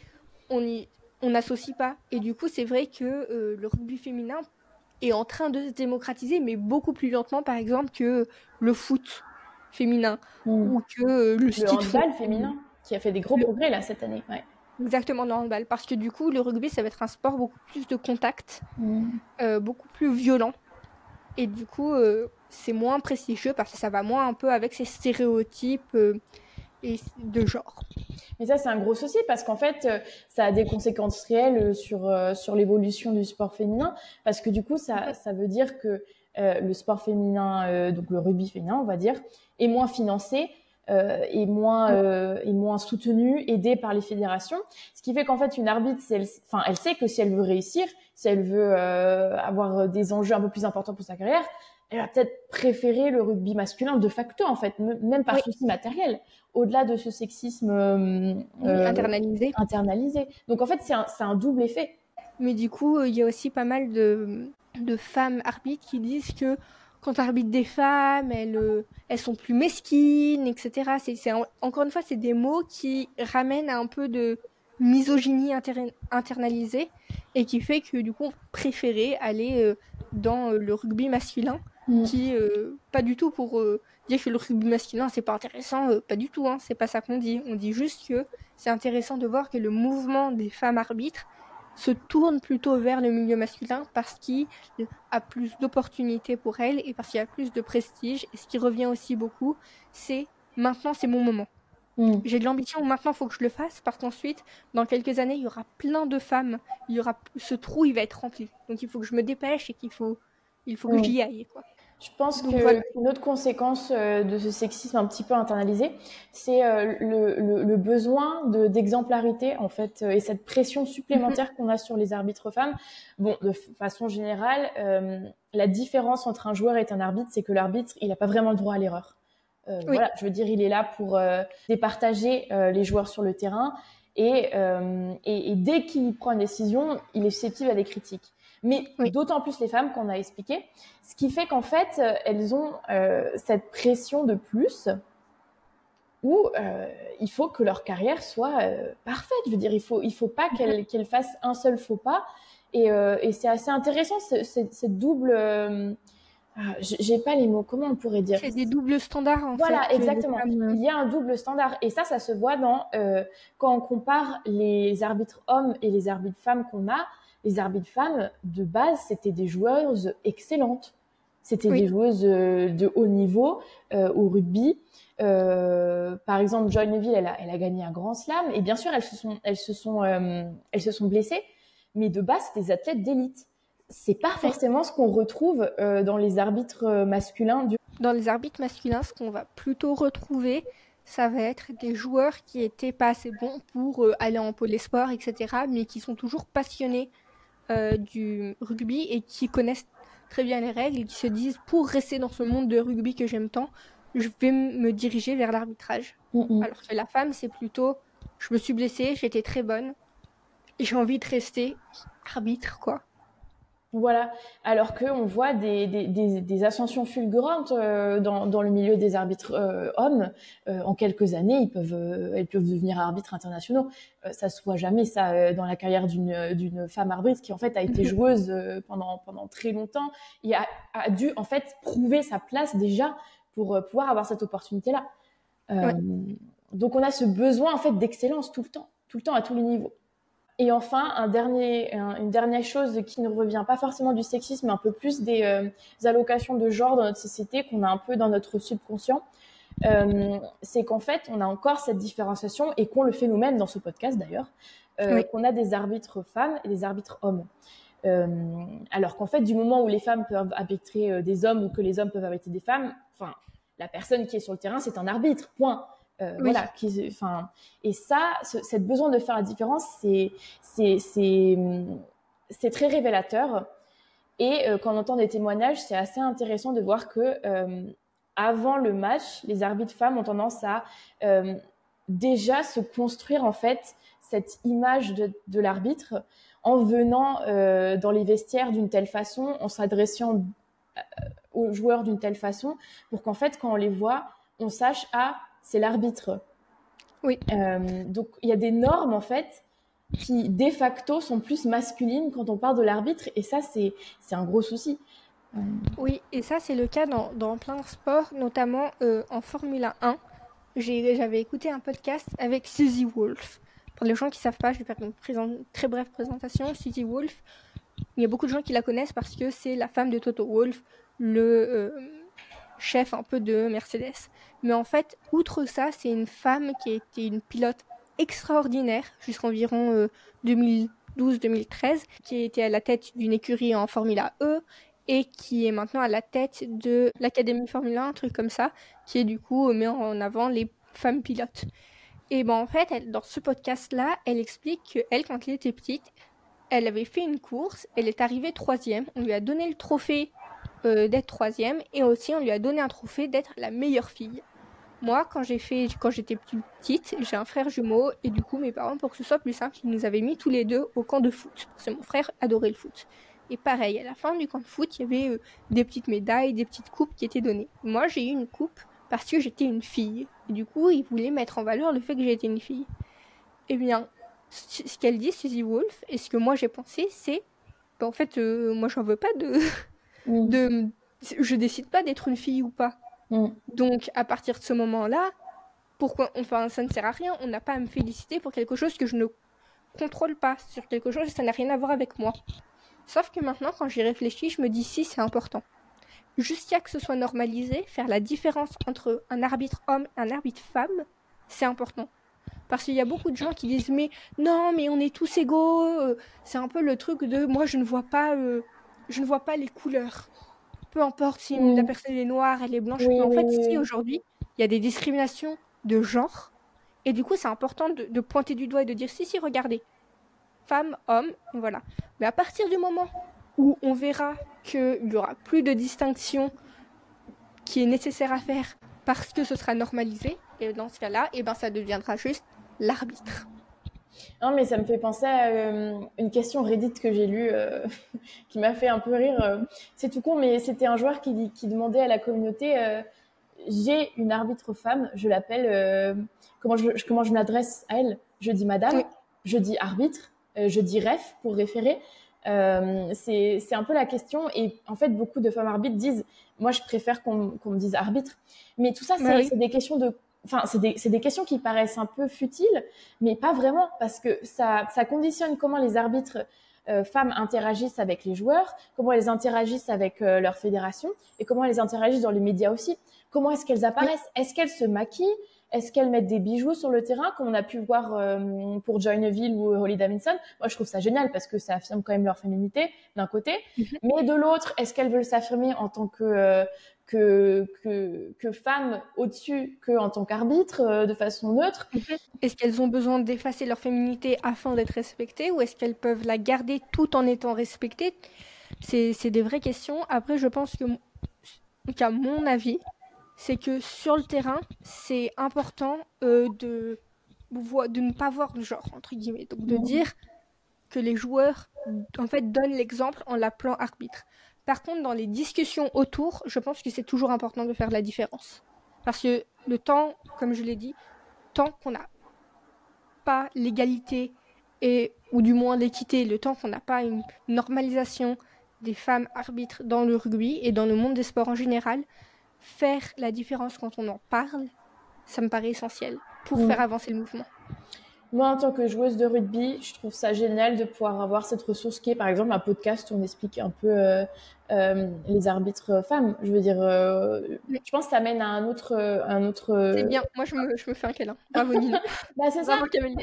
on y, on n'associe pas. Et du coup, c'est vrai que euh, le rugby féminin est en train de se démocratiser, mais beaucoup plus lentement, par exemple, que le foot féminin hmm. ou que euh, le, le handball féminin, qui a fait des gros progrès là cette année. Exactement, le handball. Parce que du coup, le rugby, ça va être un sport beaucoup plus de contact, hmm. euh, beaucoup plus violent. Et du coup, c'est moins prestigieux parce que ça va moins un peu avec ces stéréotypes euh, et de genre. Mais ça, c'est un gros souci parce qu'en fait, euh, ça a des conséquences réelles euh, sur, sur l'évolution du sport féminin parce que du coup, ça, ça veut dire que le sport féminin, donc le rugby féminin, on va dire, est moins financé. est moins est moins soutenu, aidé par les fédérations, ce qui fait qu'en fait une arbitre, elle, enfin, elle sait que si elle veut réussir, si elle veut avoir des enjeux un peu plus importants pour sa carrière, elle va peut-être préférer le rugby masculin de facto, en fait, même par souci matériel, au-delà de ce sexisme euh, internalisé. internalisé. Donc, en fait, c'est un, un, double effet. Mais du coup, il y a aussi pas mal de, de femmes arbitres qui disent que quand arbitre des femmes, elles, elles sont plus mesquines, etc. C'est, encore une fois, c'est des mots qui ramènent à un peu de misogynie internalisée et qui fait que du coup, on préférait aller dans le rugby masculin, mm. qui pas du tout pour dire que le rugby masculin c'est pas intéressant, pas du tout, hein, c'est pas ça qu'on dit. On dit juste que c'est intéressant de voir que le mouvement des femmes arbitres se tourne plutôt vers le milieu masculin parce qu'il a plus d'opportunités pour elles et parce qu'il y a plus de prestige. Et ce qui revient aussi beaucoup, c'est maintenant c'est mon moment. Mm. J'ai de l'ambition, maintenant il faut que je le fasse parce qu'ensuite, dans quelques années, il y aura plein de femmes, il y aura ce trou, il va être rempli. Donc il faut que je me dépêche et qu'il faut, il faut que mm. j'y aille. Quoi. Je pense qu'une autre conséquence euh, de ce sexisme un petit peu internalisé, c'est euh, le, besoin d'exemplarité en fait euh, et cette pression supplémentaire mm-hmm. qu'on a sur les arbitres femmes. Bon, de façon générale, la différence entre un joueur et un arbitre, c'est que l'arbitre, il n'a pas vraiment le droit à l'erreur. Voilà, je veux dire, il est là pour départager les joueurs sur le terrain et, et, et dès qu'il prend une décision, il est susceptible à des critiques mais d'autant plus les femmes qu'on a expliqué, ce qui fait qu'en fait, euh, elles ont euh, cette pression de plus où euh, il faut que leur carrière soit parfaite. Je veux dire, il faut, il faut pas qu'elles qu'elles fassent un seul faux pas. Et, et c'est assez intéressant, cette double... Ah, j'ai pas les mots, comment on pourrait dire? C'est des doubles standards en voilà, fait. Voilà, exactement. Il y a un double standard. Et ça, ça se voit dans quand on compare les arbitres hommes et les arbitres femmes qu'on a les arbitres femmes, de base, c'était des joueuses excellentes. C'était des joueuses euh, de haut niveau euh, au rugby. Euh, par exemple, Joy Neville, elle a, elle a, gagné un grand slam. Et bien sûr, elles se sont, elles se sont, elles se sont blessées. Mais de base, c'est des athlètes d'élite. C'est pas forcément ce qu'on retrouve dans les arbitres masculins. Dans les arbitres masculins, ce qu'on va plutôt retrouver, ça va être des joueurs qui étaient pas assez bons pour aller en pôle sport, etc., mais qui sont toujours passionnés euh, du rugby et qui connaissent très bien les règles et qui se disent pour rester dans ce monde de rugby que j'aime tant, je vais me diriger vers l'arbitrage. Alors que la femme, c'est plutôt je me suis blessée, j'étais très bonne, et j'ai envie de rester arbitre, quoi. Voilà, alors qu'on voit des, des, des, ascensions fulgurantes euh, dans, dans, le milieu des arbitres euh, hommes. Euh, en quelques années, ils peuvent, ils peuvent devenir arbitres internationaux. ça se voit jamais ça dans la carrière d'une femme arbitre qui en fait a été joueuse pendant pendant très longtemps et a, a, dû en fait prouver sa place déjà pour pouvoir avoir cette opportunité-là. Donc on a ce besoin en fait d'excellence tout le temps, tout le temps à tous les niveaux. Et enfin, un dernier, une dernière chose qui ne revient pas forcément du sexisme, mais un peu plus des, euh, allocations de genre dans notre société qu'on a un peu dans notre subconscient, euh, c'est qu'en fait, on a encore cette différenciation et qu'on le fait nous-mêmes dans ce podcast d'ailleurs, euh, qu'on a des arbitres femmes et des arbitres hommes. alors qu'en fait, du moment où les femmes peuvent arbitrer des hommes ou que les hommes peuvent arbitrer des femmes, enfin, la personne qui est sur le terrain, c'est un arbitre, point. Euh, voilà, qui, enfin, et ça, ce, cette besoin de faire la différence, c'est, c'est, c'est, très révélateur. Et euh, quand on entend des témoignages, c'est assez intéressant de voir que euh, avant le match, les arbitres femmes ont tendance à déjà se construire en fait cette image de, de l'arbitre en venant dans les vestiaires d'une telle façon, en s'adressant aux joueurs d'une telle façon, pour qu'en fait, quand on les voit, on sache ah c'est l'arbitre. Oui. Euh, donc il y a des normes en fait qui de facto sont plus masculines quand on parle de l'arbitre et ça c'est un gros souci. Euh. Oui, et ça c'est le cas dans, dans, plein de sports, notamment euh, en Formule 1. J'avais écouté un podcast avec Suzy Wolf. Pour les gens qui ne savent pas, je vais faire une très brève présentation. Suzy Wolf, il y a beaucoup de gens qui la connaissent parce que c'est la femme de Toto Wolf, le chef un peu de Mercedes. Mais en fait, outre ça, c'est une femme qui a été une pilote extraordinaire jusqu'environ 2012-2013, euh, qui été à la tête d'une écurie en Formula E et qui est maintenant à la tête de l'Académie Formula 1, un truc comme ça, qui est du coup met en avant les femmes pilotes. Et ben en fait, dans ce podcast-là, elle explique qu'elle, quand elle était petite, elle avait fait une course, elle est arrivée troisième, on lui a donné le trophée euh, d'être troisième et aussi on lui a donné un trophée d'être la meilleure fille. Moi, quand j'ai fait, quand j'étais plus petite, j'ai un frère jumeau et du coup, mes parents, pour que ce soit plus simple, ils nous avaient mis tous les deux au camp de foot. Parce que mon frère adorait le foot. Et pareil, à la fin du camp de foot, il y avait euh, des petites médailles, des petites coupes qui étaient données. Moi, j'ai eu une coupe parce que j'étais une fille. Et du coup, ils voulaient mettre en valeur le fait que j'étais une fille. Eh bien, ce qu'elle dit, Suzy Wolf, et ce que moi j'ai pensé, c'est ben, en fait, euh, moi j'en veux pas de. Mm. de je décide pas d'être une fille ou pas. Mm. Donc, à partir de ce moment-là, pourquoi enfin ça ne sert à rien on n'a pas à me féliciter pour quelque chose que je ne contrôle pas sur quelque chose ça n'a rien à voir avec moi sauf que maintenant quand j'y réfléchis je me dis si c'est important jusqu'à que ce soit normalisé faire la différence entre un arbitre homme et un arbitre femme c'est important parce qu'il y a beaucoup de gens qui disent mais non mais on est tous égaux euh, c'est un peu le truc de moi je ne vois pas euh, je ne vois pas les couleurs peu importe si la personne est noire elle est blanche mais en fait si aujourd'hui il y a des discriminations de genre. Et du coup, c'est important de, pointer du doigt et de dire si, si, regardez, femme, homme, voilà. Mais à partir du moment où on verra qu'il n'y aura plus de distinction qui est nécessaire à faire parce que ce sera normalisé, et dans ce cas-là, et eh ben, ça deviendra juste l'arbitre. Non, mais ça me fait penser à euh, une question Reddit que j'ai lue euh, qui m'a fait un peu rire. Euh. c'est tout con, mais c'était un joueur qui, qui demandait à la communauté j'ai une arbitre femme, je l'appelle, comment je, comment je m'adresse à elle? Je dis madame, je dis arbitre, je dis ref pour référer. C'est un peu la question. Et en fait, beaucoup de femmes arbitres disent, moi, je préfère qu'on me dise arbitre. Mais tout ça, c'est des questions de enfin, c'est des, des, questions qui paraissent un peu futiles, mais pas vraiment, parce que ça, ça conditionne comment les arbitres femmes interagissent avec les joueurs, comment elles interagissent avec leur fédération et comment elles interagissent dans les médias aussi. Comment est-ce qu'elles apparaissent? Est-ce qu'elles se maquillent? Est-ce qu'elles mettent des bijoux sur le terrain, comme on a pu voir euh, pour Joinville ou Holly Davidson? Moi, je trouve ça génial parce que ça affirme quand même leur féminité d'un côté, mhm. mais de l'autre, est-ce qu'elles veulent s'affirmer en tant que euh, que, que, que femme au-dessus que en tant qu'arbitre euh, de façon neutre. Mhm. Est-ce qu'elles ont besoin d'effacer leur féminité afin d'être respectées ou est-ce qu'elles peuvent la garder tout en étant respectées? C'est des vraies questions. Après, je pense que, qu'à mon avis, c'est que sur le terrain, c'est important euh, de, de ne pas voir le genre, entre guillemets. Donc de dire que les joueurs, en fait, donnent l'exemple en l'appelant arbitre. Par contre, dans les discussions autour, je pense que c'est toujours important de faire la différence. Parce que le temps, comme je l'ai dit, tant qu'on n'a pas l'égalité et ou du moins l'équité, le temps qu'on n'a pas une normalisation des femmes arbitres dans le rugby et dans le monde des sports en général, faire la différence quand on en parle, ça me paraît essentiel pour mm. faire avancer le mouvement. Moi, en tant que joueuse de rugby, je trouve ça génial de pouvoir avoir cette ressource qui est, par exemple, un podcast où on explique un peu euh, euh, les arbitres femmes. Je veux dire, euh, je pense que ça mène à un autre. Un autre... C'est bien, moi je me, je me, fais un câlin. Bravo Nina. bah, c'est ça.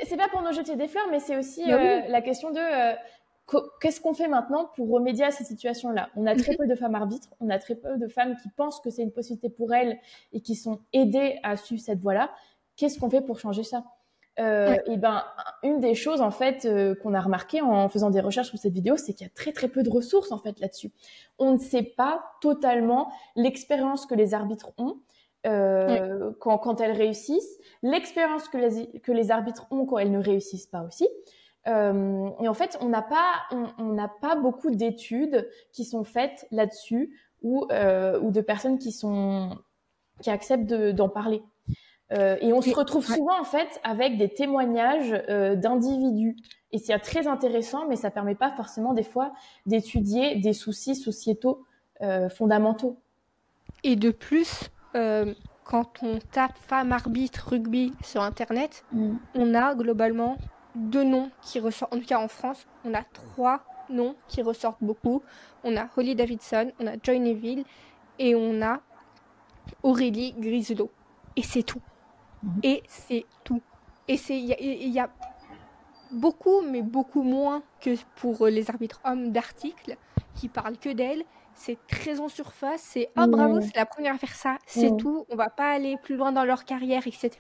C'est pas pour nous jeter des fleurs, mais c'est aussi bah la question de qu'est-ce qu'on fait maintenant pour remédier à cette situation-là On a très mhm. peu de femmes arbitres, on a très peu de femmes qui pensent que c'est une possibilité pour elles et qui sont aidées à suivre cette voie-là. Qu'est-ce qu'on fait pour changer ça? Euh, Et ben, une des choses en fait euh, qu'on a remarqué en faisant des recherches sur cette vidéo, c'est qu'il y a très très peu de ressources en fait là-dessus. On ne sait pas totalement l'expérience que les arbitres ont. Euh, quand, quand, elles réussissent, l'expérience que les, que les arbitres ont quand elles ne réussissent pas aussi. Et en fait, on n'a pas, on n'a pas beaucoup d'études qui sont faites là-dessus ou, ou de personnes qui sont qui acceptent d'en parler. Euh, et on se retrouve souvent en fait avec des témoignages euh, d'individus. Et c'est très intéressant, mais ça permet pas forcément des fois d'étudier des soucis sociétaux euh, fondamentaux. Et de plus, quand on tape femme arbitre rugby sur Internet, mm. on a globalement deux noms qui ressortent, en tout cas en France, on a trois noms qui ressortent beaucoup. On a Holly Davidson, on a Joy Neville et on a Aurélie Grislow. Et c'est tout. Mhm. Et c'est tout. Et il y, a beaucoup, mais beaucoup moins que pour les arbitres hommes d'articles qui parlent que d'elle c'est très en surface, c'est oh bravo, c'est la première à faire ça, c'est tout, on va pas aller plus loin dans leur carrière, etc.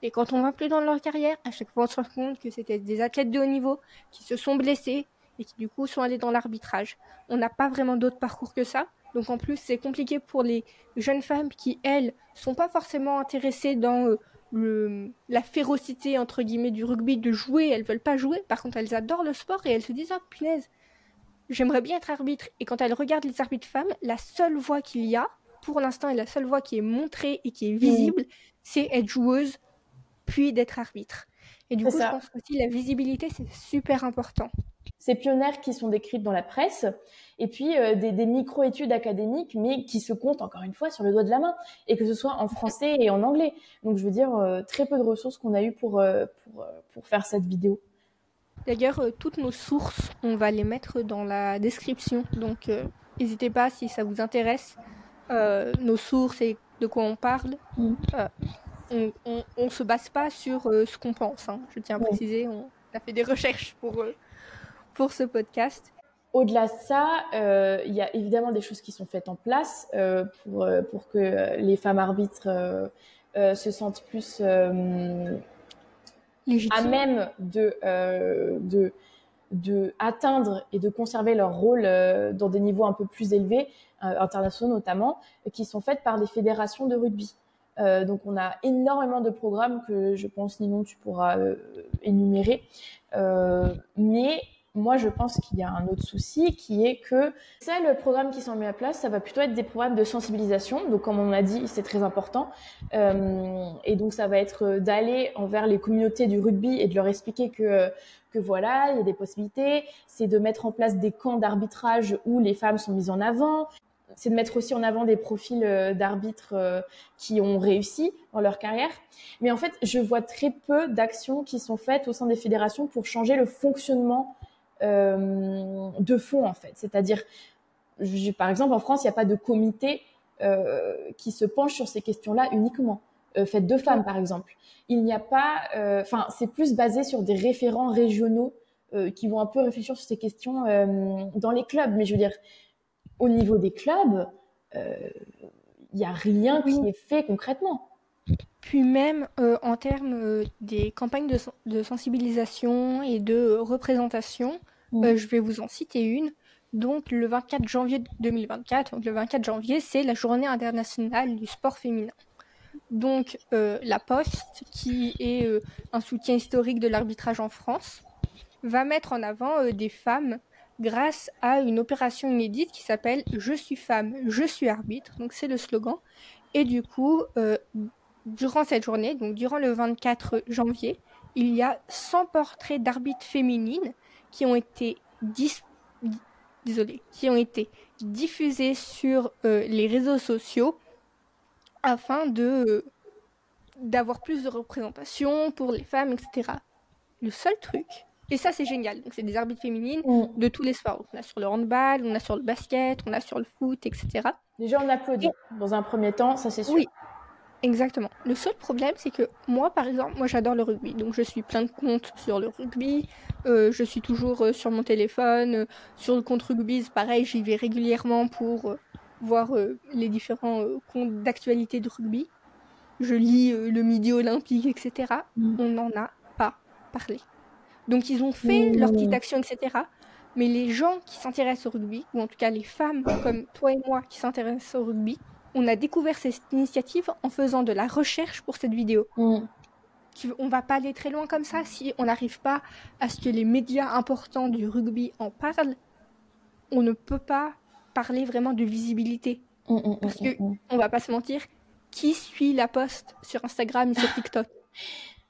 Et quand on va plus dans leur carrière, à chaque fois on se rend compte que c'était des athlètes de haut niveau qui se sont blessés et qui du coup sont allés dans l'arbitrage. On n'a pas vraiment d'autre parcours que ça. Donc en plus, c'est compliqué pour les jeunes femmes qui, elles, sont pas forcément intéressées dans euh, le, la férocité, entre guillemets, du rugby, de jouer. Elles veulent pas jouer. Par contre, elles adorent le sport et elles se disent, oh punaise, j'aimerais bien être arbitre. Et quand elles regardent les arbitres femmes, la seule voie qu'il y a, pour l'instant, et la seule voie qui est montrée et qui est visible, c'est être joueuse, puis d'être arbitre. Et du coup, je pense aussi la visibilité, c'est super important. Ces pionnières qui sont décrites dans la presse, et puis euh, des, micro-études académiques, mais qui se comptent encore une fois sur le doigt de la main, et que ce soit en français et en anglais. Donc je veux dire, euh, très peu de ressources qu'on a eues pour, euh, pour, pour, faire cette vidéo. D'ailleurs, toutes nos sources, on va les mettre dans la description, donc n'hésitez pas si ça vous intéresse, nos sources et de quoi on parle. On, on, se base pas sur ce qu'on pense, hein. je tiens à préciser, on a fait des recherches pour, pour ce podcast. Au-delà de ça, euh, il y a évidemment des choses qui sont faites en place euh, pour, euh, pour que les femmes arbitres se sentent plus à même de, de, de atteindre et de conserver leur rôle dans des niveaux un peu plus élevés, internationaux notamment, qui sont faites par des fédérations de rugby. donc on a énormément de programmes que je pense Ninon tu pourras énumérer, mais moi, je pense qu'il y a un autre souci qui est que ça, le programme qui sont mis en place, ça va plutôt être des programmes de sensibilisation. Donc, comme on a dit, c'est très important. Euh, et donc, ça va être d'aller envers les communautés du rugby et de leur expliquer que que voilà, il y a des possibilités. C'est de mettre en place des camps d'arbitrage où les femmes sont mises en avant. C'est de mettre aussi en avant des profils euh, d'arbitres euh, qui ont réussi dans leur carrière. Mais en fait, je vois très peu d'actions qui sont faites au sein des fédérations pour changer le fonctionnement euh, de fond en fait. C'est-à-dire, par exemple, en France, il n'y a pas de comité euh, qui se penche sur ces questions-là uniquement. Euh, faites de femmes, par exemple. Il n'y a pas, enfin, c'est plus basé sur des référents régionaux qui vont un peu réfléchir sur ces questions dans les clubs. Mais je veux dire, au niveau des clubs, il n'y a rien qui est fait concrètement. Puis même en termes des campagnes de, sensibilisation et de représentation, euh, je vais vous en citer une. Donc le 24 janvier 2024, donc le 24 janvier, c'est la journée internationale du sport féminin. Donc euh, la Poste, qui est euh, un soutien historique de l'arbitrage en France, va mettre en avant des femmes grâce à une opération inédite qui s'appelle Je suis femme, je suis arbitre. Donc c'est le slogan. Et du coup, durant cette journée, donc durant le 24 janvier, il y a 100 portraits d'arbitres féminines qui ont été désolé, qui ont été diffusés sur euh, les réseaux sociaux afin de d'avoir plus de représentation pour les femmes, etc. Le seul truc, et ça c'est génial, donc c'est des arbitres féminines mm. de tous les sports. On a sur le handball, on a sur le basket, on a sur le foot, etc. Déjà on applaudit dans un premier temps, ça c'est sûr. Oui, Exactement. Le seul problème, c'est que moi, par exemple, moi j'adore le rugby. Donc je suis plein de comptes sur le rugby. Euh, je suis toujours euh, sur mon téléphone. Euh, sur le compte rugby, pareil, j'y vais régulièrement pour voir les différents comptes d'actualité de rugby. Je lis le Midi Olympique, etc. Mm. On n'en a pas parlé. Donc ils ont fait leur petite action, etc. Mais les gens qui s'intéressent au rugby, ou en tout cas les femmes comme toi et moi qui s'intéressent au rugby, on a découvert cette initiative en faisant de la recherche pour cette vidéo. Mm. On va pas aller très loin comme ça si on n'arrive pas à ce que les médias importants du rugby en parlent. On ne peut pas parler vraiment de visibilité. Mm, mm, Parce que, on va pas se mentir, qui suit la poste sur Instagram et sur TikTok?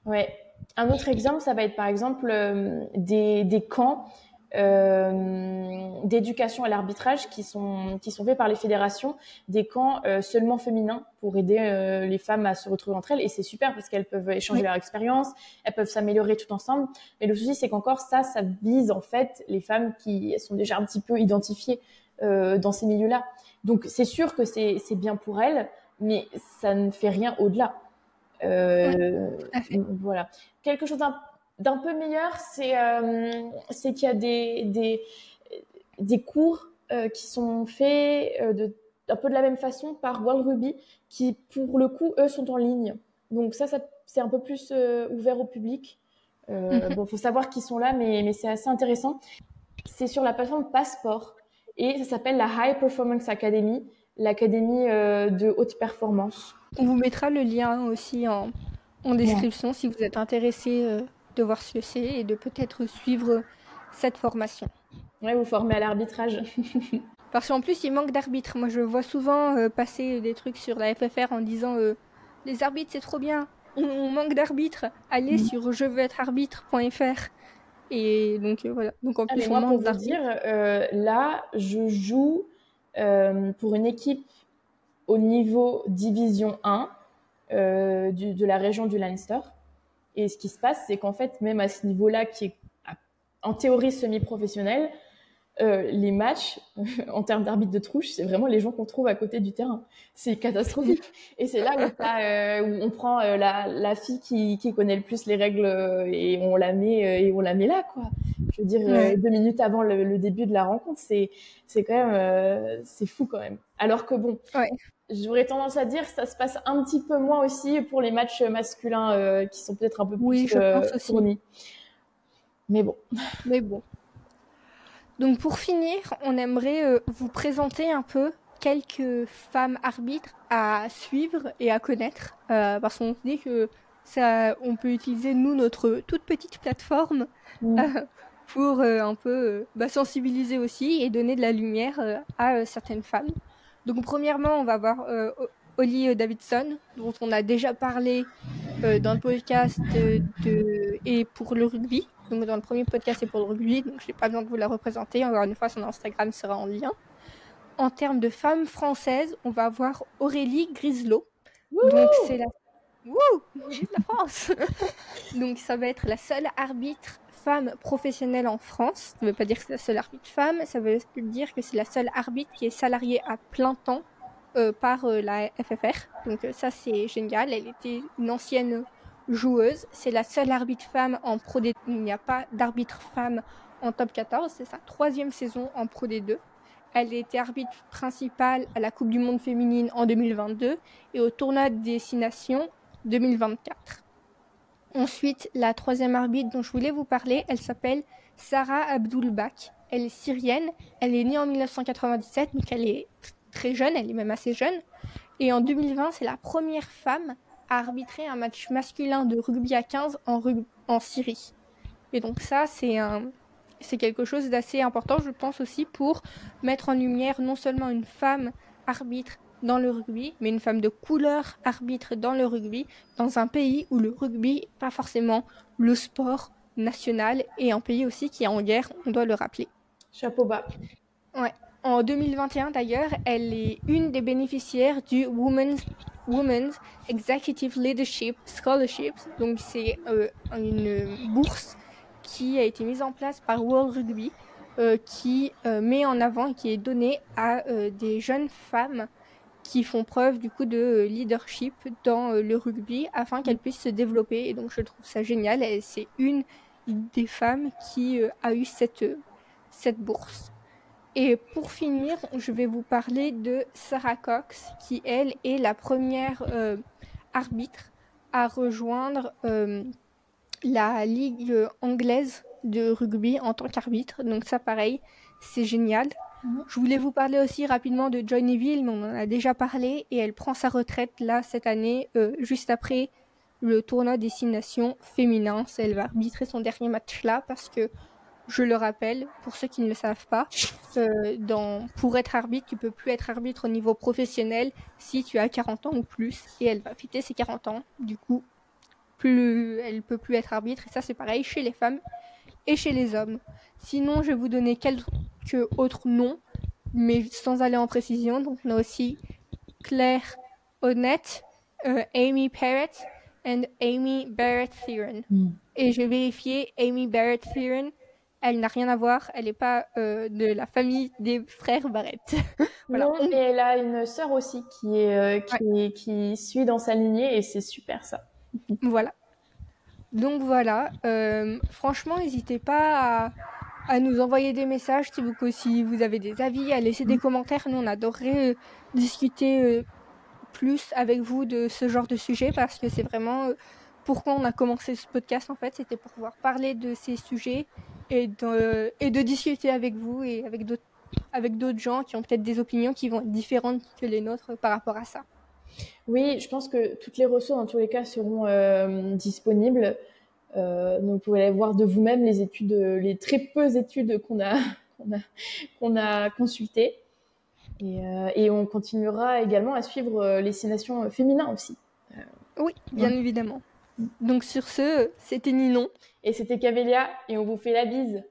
Ouais. Un autre exemple, ça va être par exemple euh, des, des camps euh, d'éducation à l'arbitrage qui sont qui sont faits par les fédérations, des camps euh, seulement féminins pour aider euh, les femmes à se retrouver entre elles et c'est super parce qu'elles peuvent échanger leur expérience, elles peuvent s'améliorer tout ensemble. Mais le souci c'est qu'encore ça, ça vise en fait les femmes qui sont déjà un petit peu identifiées dans ces milieux-là. Donc c'est sûr que c'est c'est bien pour elles, mais ça ne fait rien au-delà. voilà. Quelque chose d'un d'un peu meilleur, c'est euh, c'est qu'il y a des, des, des cours euh, qui sont faits euh, de, un peu de la même façon par World Ruby, qui pour le coup, eux, sont en ligne. Donc ça, ça c'est un peu plus ouvert au public. Euh, mhm. Bon, faut savoir qu'ils sont là, mais, mais c'est assez intéressant. C'est sur la plateforme Passport. et ça s'appelle la High Performance Academy, l'académie de haute performance. On vous mettra le lien aussi en, en description si vous êtes intéressé de voir ce que c'est et de peut-être suivre cette formation. Ouais, vous formez à l'arbitrage. Parce qu'en plus, il manque d'arbitres. Moi, je vois souvent euh, passer des trucs sur la FFR en disant euh, les arbitres, c'est trop bien. On, manque d'arbitres. Allez mm. sur je veux être arbitre.fr. Et donc euh, voilà. Donc en plus, on manque pour vous dire, là, je joue pour une équipe au niveau division 1 de la région du Leinster. Et ce qui se passe, c'est qu'en fait, même à ce niveau-là, qui est en théorie semi-professionnel, euh, les matchs, en termes d'arbitre de trouche, c'est vraiment les gens qu'on trouve à côté du terrain. C'est catastrophique. Et c'est là où, euh, on prend euh, la, fille qui, connaît le plus les règles et on la met et on la met là, quoi. Je veux dire, deux minutes avant le, début de la rencontre, c'est c'est quand même c'est fou quand même. Alors que bon, j'aurais tendance à dire que ça se passe un petit peu moins aussi pour les matchs masculins qui sont peut-être un peu plus oui, fournis. Mais bon. Mais bon. Donc pour finir, on aimerait euh, vous présenter un peu quelques femmes arbitres à suivre et à connaître, euh, parce qu'on se dit que ça, on peut utiliser nous notre toute petite plateforme mm. euh, pour un peu bah, sensibiliser aussi et donner de la lumière à certaines femmes. Donc premièrement, on va voir Holly Davidson, dont on a déjà parlé dans le podcast de, et pour le rugby. Donc dans le premier podcast, c'est pour le rugby, donc je n'ai pas besoin de vous la représenter. Encore une fois, son Instagram sera en lien. En termes de femmes françaises, on va voir Aurélie Griselot. donc c'est la... Wouh la France Donc ça va être la seule arbitre femme professionnelle en France. Ça ne veut pas dire que c'est la seule arbitre femme, ça veut dire que c'est la seule arbitre qui est salariée à plein temps euh, par euh, la FFR. Donc euh, ça c'est génial. Elle était une ancienne joueuse. C'est la seule arbitre femme en Pro D. Il n'y a pas d'arbitre femme en top 14. C'est sa troisième saison en Pro D2. Elle était arbitre principale à la Coupe du Monde féminine en 2022 et au tournoi des Destinations 2024. Ensuite, la troisième arbitre dont je voulais vous parler, elle s'appelle Sarah Abdulbak. Elle est syrienne. Elle est née en 1997, donc elle est très jeune. Elle est même assez jeune. Et en 2020, c'est la première femme a arbitré un match masculin de rugby à 15 en, Syrie. Et donc ça, c'est quelque chose d'assez important, je pense aussi, pour mettre en lumière non seulement une femme arbitre dans le rugby, mais une femme de couleur arbitre dans le rugby, dans un pays où le rugby n'est pas forcément le sport national et un pays aussi qui est en guerre, on doit le rappeler. Chapeau bas. Ouais. En 2021 d'ailleurs, elle est une des bénéficiaires du Women's Women's Executive Leadership Scholarship. Donc c'est euh, une bourse qui a été mise en place par World Rugby euh, qui euh, met en avant et qui est donnée à des jeunes femmes qui font preuve du coup de leadership dans le rugby afin qu'elles puissent se développer. Et donc je trouve ça génial. C'est une des femmes qui a eu cette, cette bourse. Et pour finir, je vais vous parler de Sarah Cox, qui elle est la première euh, arbitre à rejoindre euh, la ligue anglaise de rugby en tant qu'arbitre. Donc ça, pareil, c'est génial. Mhm. Je voulais vous parler aussi rapidement de Johnny Neville, mais on en a déjà parlé, et elle prend sa retraite là cette année, euh, juste après le tournoi des six nations féminins. Elle va arbitrer son dernier match là parce que je le rappelle, pour ceux qui ne le savent pas, euh, pour être arbitre, tu peux plus être arbitre au niveau professionnel si tu as 40 ans ou plus. Et elle va fêter ses 40 ans. Du coup, plus, elle peut plus être arbitre. Et ça, c'est pareil chez les femmes et chez les hommes. Sinon, je vais vous donner quelques autres noms, mais sans aller en précision. Donc, on a aussi Claire Honnête, euh, Amy Parrott et Amy Barrett Theron. Hmm. Et je vais vérifier Amy Barrett Theron elle n'a rien à voir, elle n'est pas euh, de la famille des frères Barrett. Non, mais elle a une sœur aussi qui, est, euh, qui, suit dans sa lignée et c'est super ça. voilà. Donc voilà, euh, franchement, n'hésitez pas à, nous envoyer des messages si vous, si vous avez des avis, à laisser des mm. commentaires. Nous, on adorerait discuter plus avec vous de ce genre de sujet parce que c'est vraiment pourquoi on a commencé ce podcast en fait, c'était pour pouvoir parler de ces sujets et de, et de discuter avec vous et avec d'autres avec d'autres gens qui ont peut-être des opinions qui vont être différentes que les nôtres par rapport à ça. Oui, je pense que toutes les ressources, dans tous les cas, seront euh, disponibles. Euh, vous pouvez aller voir de vous-même les études, les très peu études qu'on a, qu'on a, qu'on a consultées. Et, euh, et, on continuera également à suivre les six nations féminins aussi. oui, bien évidemment. Donc sur ce, c'était Ninon. Et c'était Camélia, et on vous fait la bise.